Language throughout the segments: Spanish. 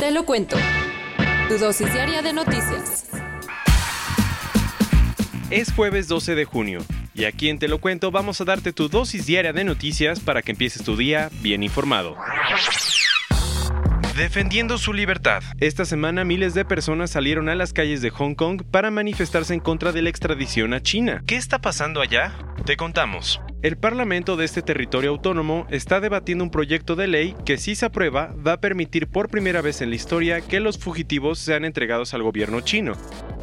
Te lo cuento. Tu dosis diaria de noticias. Es jueves 12 de junio y aquí en Te lo cuento vamos a darte tu dosis diaria de noticias para que empieces tu día bien informado. Defendiendo su libertad. Esta semana miles de personas salieron a las calles de Hong Kong para manifestarse en contra de la extradición a China. ¿Qué está pasando allá? Te contamos. El Parlamento de este territorio autónomo está debatiendo un proyecto de ley que si se aprueba va a permitir por primera vez en la historia que los fugitivos sean entregados al gobierno chino.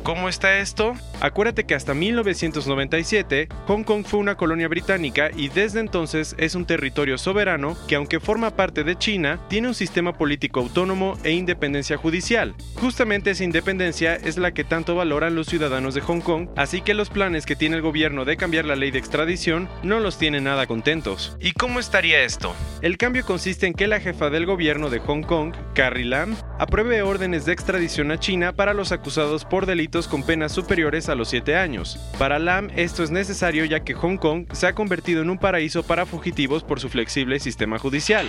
¿Cómo está esto? Acuérdate que hasta 1997 Hong Kong fue una colonia británica y desde entonces es un territorio soberano que aunque forma parte de China, tiene un sistema político autónomo e independencia judicial. Justamente esa independencia es la que tanto valoran los ciudadanos de Hong Kong, así que los planes que tiene el gobierno de cambiar la ley de extradición no los tienen nada contentos. ¿Y cómo estaría esto? El cambio consiste en que la jefa del gobierno de Hong Kong, Carrie Lam, apruebe órdenes de extradición a China para los acusados por delitos con penas superiores a los 7 años. Para Lam esto es necesario ya que Hong Kong se ha convertido en un paraíso para fugitivos por su flexible sistema judicial.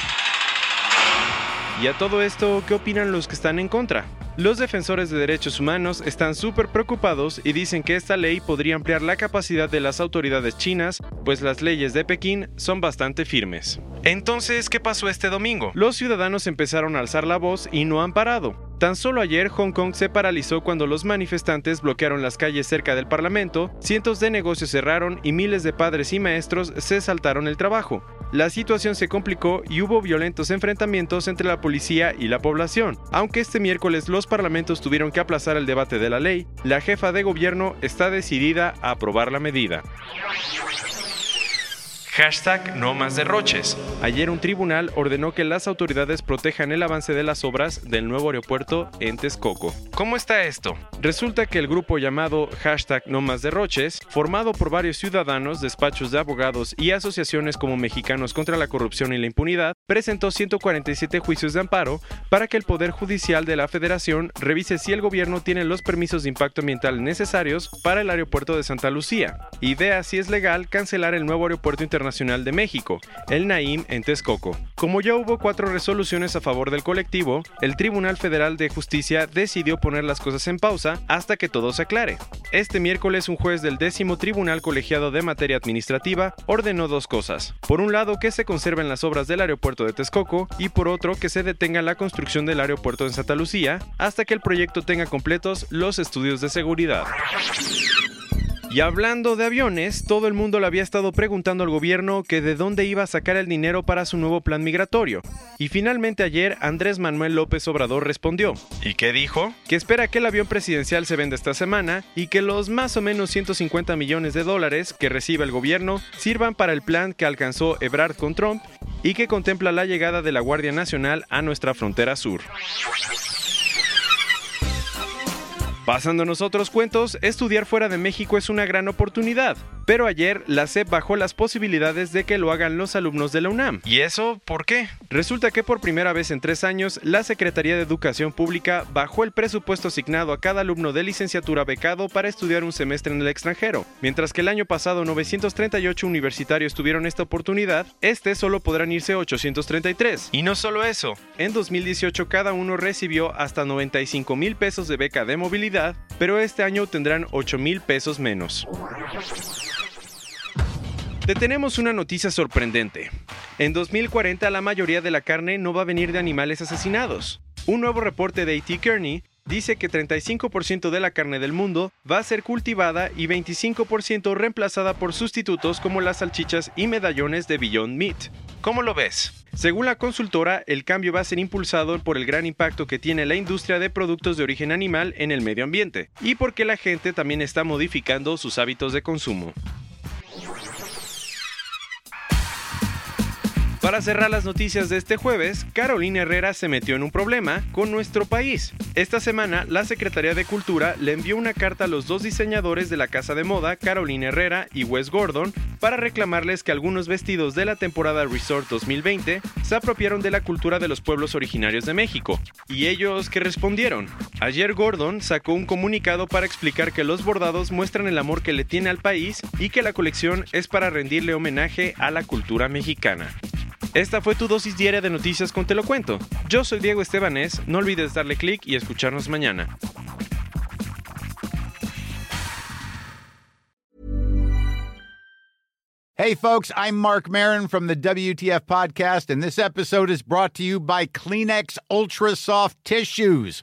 Y a todo esto, ¿qué opinan los que están en contra? Los defensores de derechos humanos están súper preocupados y dicen que esta ley podría ampliar la capacidad de las autoridades chinas, pues las leyes de Pekín son bastante firmes. Entonces, ¿qué pasó este domingo? Los ciudadanos empezaron a alzar la voz y no han parado. Tan solo ayer Hong Kong se paralizó cuando los manifestantes bloquearon las calles cerca del Parlamento, cientos de negocios cerraron y miles de padres y maestros se saltaron el trabajo. La situación se complicó y hubo violentos enfrentamientos entre la policía y la población. Aunque este miércoles los parlamentos tuvieron que aplazar el debate de la ley, la jefa de gobierno está decidida a aprobar la medida. Hashtag no más derroches. Ayer un tribunal ordenó que las autoridades protejan el avance de las obras del nuevo aeropuerto en Texcoco. ¿Cómo está esto? Resulta que el grupo llamado Hashtag no más derroches, formado por varios ciudadanos, despachos de abogados y asociaciones como Mexicanos contra la Corrupción y la Impunidad, presentó 147 juicios de amparo para que el Poder Judicial de la Federación revise si el gobierno tiene los permisos de impacto ambiental necesarios para el aeropuerto de Santa Lucía y vea si es legal cancelar el nuevo aeropuerto internacional De México, el Naim en Texcoco. Como ya hubo cuatro resoluciones a favor del colectivo, el Tribunal Federal de Justicia decidió poner las cosas en pausa hasta que todo se aclare. Este miércoles un juez del décimo Tribunal Colegiado de Materia Administrativa ordenó dos cosas. Por un lado que se conserven las obras del aeropuerto de Texcoco y por otro que se detenga la construcción del aeropuerto en Santa Lucía hasta que el proyecto tenga completos los estudios de seguridad. Y hablando de aviones, todo el mundo le había estado preguntando al gobierno que de dónde iba a sacar el dinero para su nuevo plan migratorio. Y finalmente ayer Andrés Manuel López Obrador respondió. ¿Y qué dijo? Que espera que el avión presidencial se venda esta semana y que los más o menos 150 millones de dólares que reciba el gobierno sirvan para el plan que alcanzó Ebrard con Trump y que contempla la llegada de la Guardia Nacional a nuestra frontera sur. Pasándonos otros cuentos, estudiar fuera de México es una gran oportunidad, pero ayer la SEP bajó las posibilidades de que lo hagan los alumnos de la UNAM. ¿Y eso por qué? Resulta que por primera vez en tres años, la Secretaría de Educación Pública bajó el presupuesto asignado a cada alumno de licenciatura becado para estudiar un semestre en el extranjero. Mientras que el año pasado 938 universitarios tuvieron esta oportunidad, este solo podrán irse 833. Y no solo eso, en 2018 cada uno recibió hasta 95 mil pesos de beca de movilidad pero este año tendrán 8 mil pesos menos. Te tenemos una noticia sorprendente. En 2040 la mayoría de la carne no va a venir de animales asesinados. Un nuevo reporte de A.T. Kearney dice que 35% de la carne del mundo va a ser cultivada y 25% reemplazada por sustitutos como las salchichas y medallones de Beyond Meat. ¿Cómo lo ves? Según la consultora, el cambio va a ser impulsado por el gran impacto que tiene la industria de productos de origen animal en el medio ambiente y porque la gente también está modificando sus hábitos de consumo. Para cerrar las noticias de este jueves, Carolina Herrera se metió en un problema con nuestro país. Esta semana, la Secretaría de Cultura le envió una carta a los dos diseñadores de la casa de moda, Carolina Herrera y Wes Gordon, para reclamarles que algunos vestidos de la temporada Resort 2020 se apropiaron de la cultura de los pueblos originarios de México. ¿Y ellos qué respondieron? Ayer Gordon sacó un comunicado para explicar que los bordados muestran el amor que le tiene al país y que la colección es para rendirle homenaje a la cultura mexicana. Esta fue tu dosis diaria de noticias con Te lo cuento. Yo soy Diego Estebanés, no olvides darle clic y escucharnos mañana. Hey folks, I'm Mark Marin from the WTF podcast and this episode is brought to you by Kleenex Ultra Soft Tissues